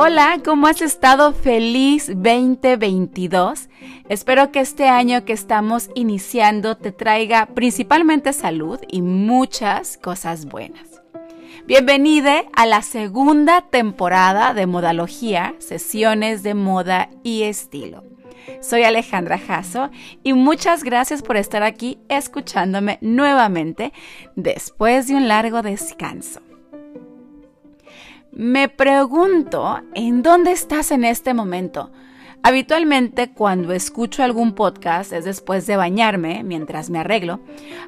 Hola, ¿cómo has estado? Feliz 2022. Espero que este año que estamos iniciando te traiga principalmente salud y muchas cosas buenas. Bienvenida a la segunda temporada de Modalogía, sesiones de moda y estilo. Soy Alejandra Jasso y muchas gracias por estar aquí escuchándome nuevamente después de un largo descanso. Me pregunto, ¿en dónde estás en este momento? Habitualmente cuando escucho algún podcast es después de bañarme mientras me arreglo,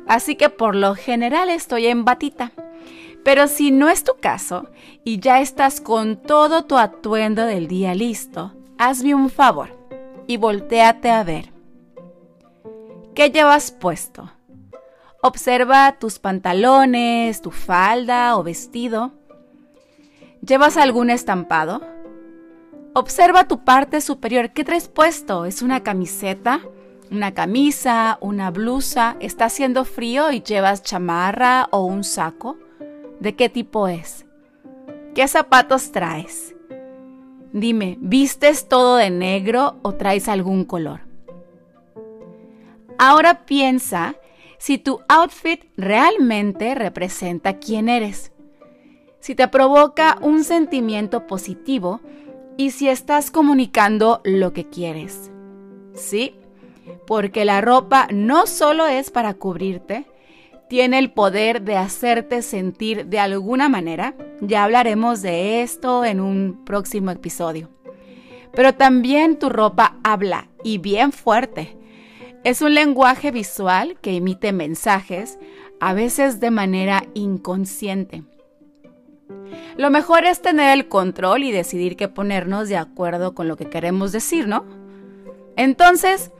así que por lo general estoy en batita. Pero si no es tu caso y ya estás con todo tu atuendo del día listo, hazme un favor y volteate a ver. ¿Qué llevas puesto? Observa tus pantalones, tu falda o vestido. ¿Llevas algún estampado? Observa tu parte superior. ¿Qué traes puesto? ¿Es una camiseta? ¿Una camisa? ¿Una blusa? ¿Está haciendo frío y llevas chamarra o un saco? ¿De qué tipo es? ¿Qué zapatos traes? Dime, ¿vistes todo de negro o traes algún color? Ahora piensa si tu outfit realmente representa quién eres si te provoca un sentimiento positivo y si estás comunicando lo que quieres. Sí, porque la ropa no solo es para cubrirte, tiene el poder de hacerte sentir de alguna manera. Ya hablaremos de esto en un próximo episodio. Pero también tu ropa habla y bien fuerte. Es un lenguaje visual que emite mensajes, a veces de manera inconsciente. Lo mejor es tener el control y decidir qué ponernos de acuerdo con lo que queremos decir, ¿no? Entonces,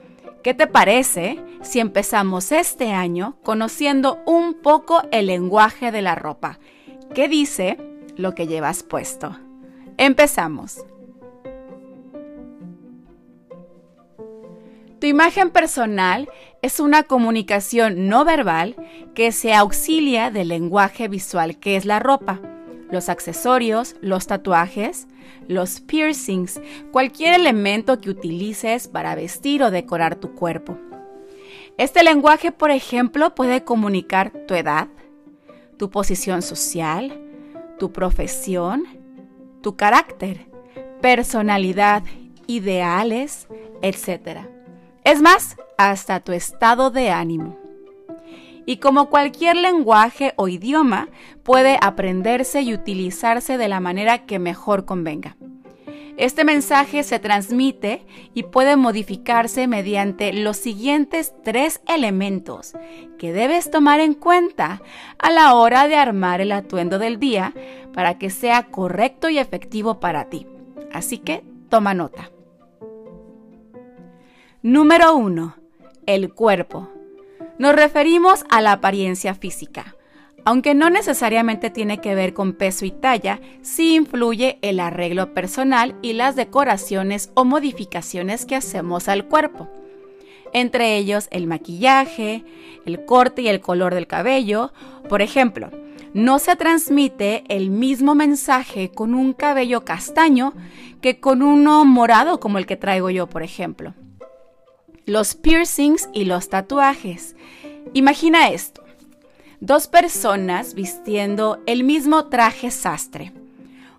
¿qué te parece si empezamos este año conociendo un poco el lenguaje de la ropa? ¿Qué dice lo que llevas puesto? Empezamos. Tu imagen personal es una comunicación no verbal que se auxilia del lenguaje visual que es la ropa los accesorios, los tatuajes, los piercings, cualquier elemento que utilices para vestir o decorar tu cuerpo. Este lenguaje, por ejemplo, puede comunicar tu edad, tu posición social, tu profesión, tu carácter, personalidad, ideales, etc. Es más, hasta tu estado de ánimo y como cualquier lenguaje o idioma, puede aprenderse y utilizarse de la manera que mejor convenga. Este mensaje se transmite y puede modificarse mediante los siguientes tres elementos que debes tomar en cuenta a la hora de armar el atuendo del día para que sea correcto y efectivo para ti. Así que toma nota. Número 1. El cuerpo. Nos referimos a la apariencia física. Aunque no necesariamente tiene que ver con peso y talla, sí influye el arreglo personal y las decoraciones o modificaciones que hacemos al cuerpo. Entre ellos el maquillaje, el corte y el color del cabello. Por ejemplo, no se transmite el mismo mensaje con un cabello castaño que con uno morado como el que traigo yo, por ejemplo los piercings y los tatuajes. Imagina esto. Dos personas vistiendo el mismo traje sastre.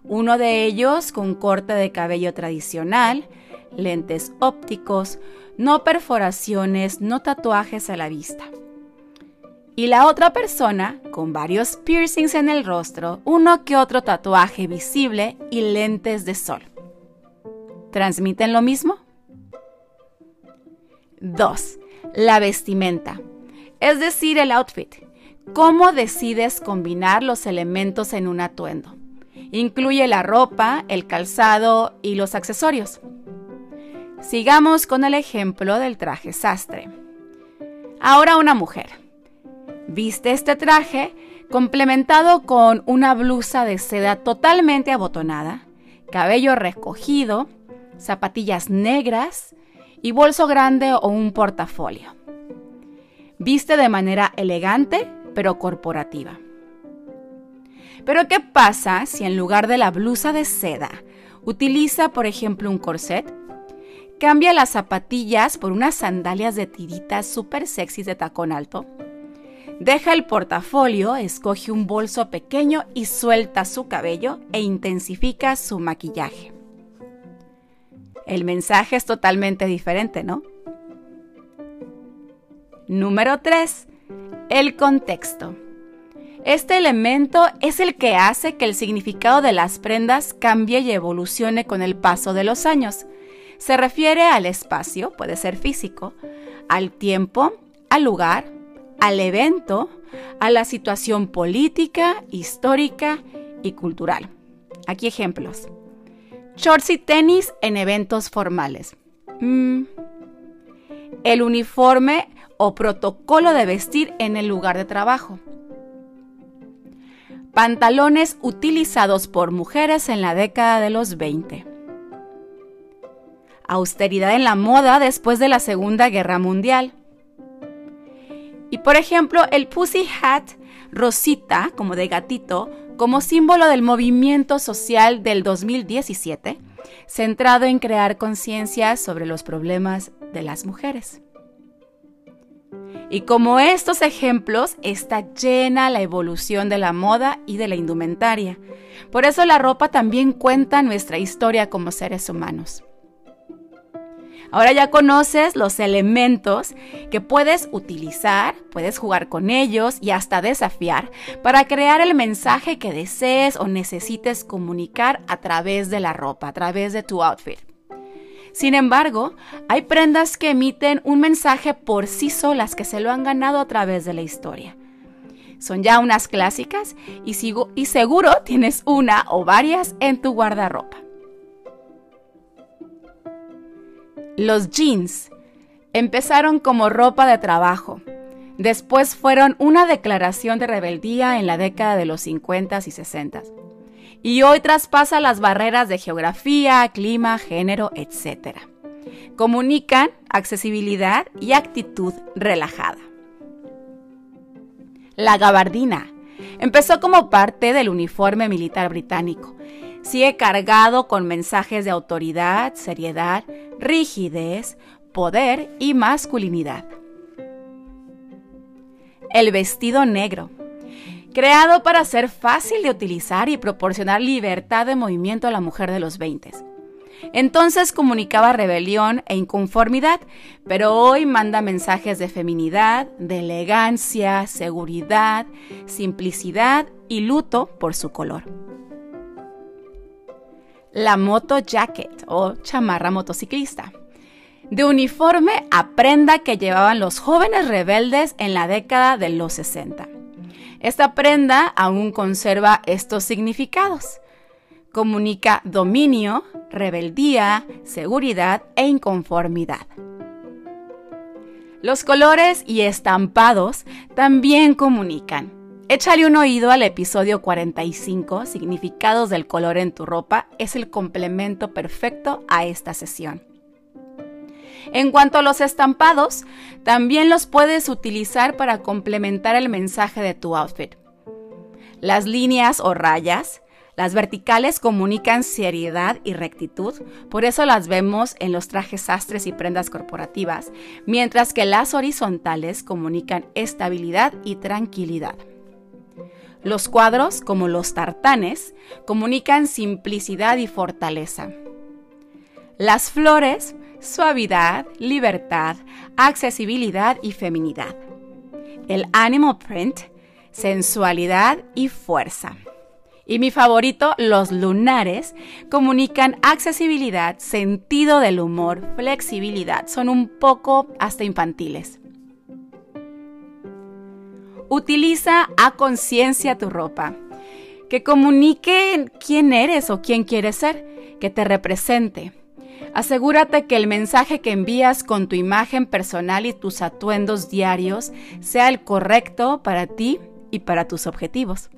Uno de ellos con corte de cabello tradicional, lentes ópticos, no perforaciones, no tatuajes a la vista. Y la otra persona con varios piercings en el rostro, uno que otro tatuaje visible y lentes de sol. ¿Transmiten lo mismo? 2. La vestimenta, es decir, el outfit. ¿Cómo decides combinar los elementos en un atuendo? Incluye la ropa, el calzado y los accesorios. Sigamos con el ejemplo del traje sastre. Ahora una mujer. Viste este traje complementado con una blusa de seda totalmente abotonada, cabello recogido, zapatillas negras, y bolso grande o un portafolio. Viste de manera elegante pero corporativa. Pero ¿qué pasa si en lugar de la blusa de seda Utiliza, por ejemplo, un corset. Cambia las zapatillas por unas sandalias de tiritas súper sexys de tacón alto. Deja el portafolio, escoge un bolso pequeño y suelta su cabello e intensifica su maquillaje. El mensaje es totalmente diferente, ¿no? Número 3. El contexto. Este elemento es el que hace que el significado de las prendas cambie y evolucione con el paso de los años. Se refiere al espacio, puede ser físico, al tiempo, al lugar, al evento, a la situación política, histórica y cultural. Aquí ejemplos. Shorts y tenis en eventos formales. Mm. El uniforme o protocolo de vestir en el lugar de trabajo pantalones utilizados por mujeres en la década de los 20. Austeridad en la moda después de la Segunda Guerra Mundial. Y por ejemplo, el Pussy Hat rosita, como de gatito, como símbolo del movimiento social del 2017, centrado en crear conciencia sobre los problemas de las mujeres. Y como estos ejemplos, está llena la evolución de la moda y de la indumentaria. Por eso la ropa también cuenta nuestra historia como seres humanos. Ahora ya conoces los elementos que puedes utilizar, puedes jugar con ellos y hasta desafiar para crear el mensaje que desees o necesites comunicar a través de la ropa, a través de tu outfit. Sin embargo, hay prendas que emiten un mensaje por sí solas que se lo han ganado a través de la historia. Son ya unas clásicas y, seguro tienes una o varias en tu guardarropa. Los jeans empezaron como ropa de trabajo. Después fueron una declaración de rebeldía en la década de los 50 y 60 y hoy traspasa las barreras de geografía, clima, género, etc. Comunican accesibilidad y actitud relajada. La gabardina empezó como parte del uniforme militar británico. Sigue cargado con mensajes de autoridad, seriedad, rigidez, poder y masculinidad. El vestido negro creado para ser fácil de utilizar y proporcionar libertad de movimiento a la mujer de los 20. Entonces comunicaba rebelión e inconformidad, pero hoy manda mensajes de feminidad, de elegancia, seguridad, simplicidad y luto por su color. La moto jacket o chamarra motociclista. De uniforme a prenda que llevaban los jóvenes rebeldes en la década de los 60. Esta prenda aún conserva estos significados. Comunica dominio, rebeldía, seguridad e inconformidad. Los colores y estampados también comunican. Échale un oído al episodio 45, Significados del color en tu ropa, es el complemento perfecto a esta sesión. En cuanto a los estampados, también los puedes utilizar para complementar el mensaje de tu outfit. Las líneas o rayas, las verticales comunican seriedad y rectitud, por eso las vemos en los trajes sastres y prendas corporativas, mientras que las horizontales comunican estabilidad y tranquilidad. Los cuadros, como los tartanes, comunican simplicidad y fortaleza. Las flores suavidad, libertad, accesibilidad y feminidad. El animal print, sensualidad y fuerza. Y mi favorito, los lunares, comunican accesibilidad, sentido del humor, flexibilidad. Son un poco hasta infantiles. Utiliza a conciencia tu ropa, que comunique quién eres o quién quieres ser, que te represente Asegúrate que el mensaje que envías con tu imagen personal y tus atuendos diarios sea el correcto para ti y para tus objetivos.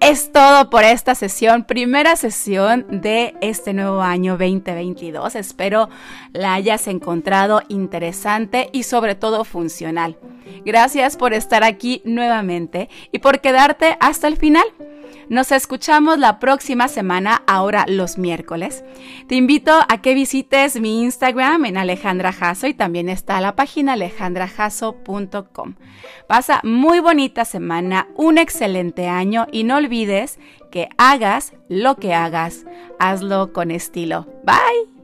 Es todo por esta sesión, primera sesión de este nuevo año 2022. Espero la hayas encontrado interesante y sobre todo funcional. Gracias por estar aquí nuevamente y por quedarte hasta el final. Nos escuchamos la próxima semana, ahora los miércoles. Te invito a que visites mi Instagram en Alejandra Jasso y también está la página alejandrajasso.com. Pasa muy bonita semana, un excelente año y no olvides que hagas lo que hagas, hazlo con estilo. Bye.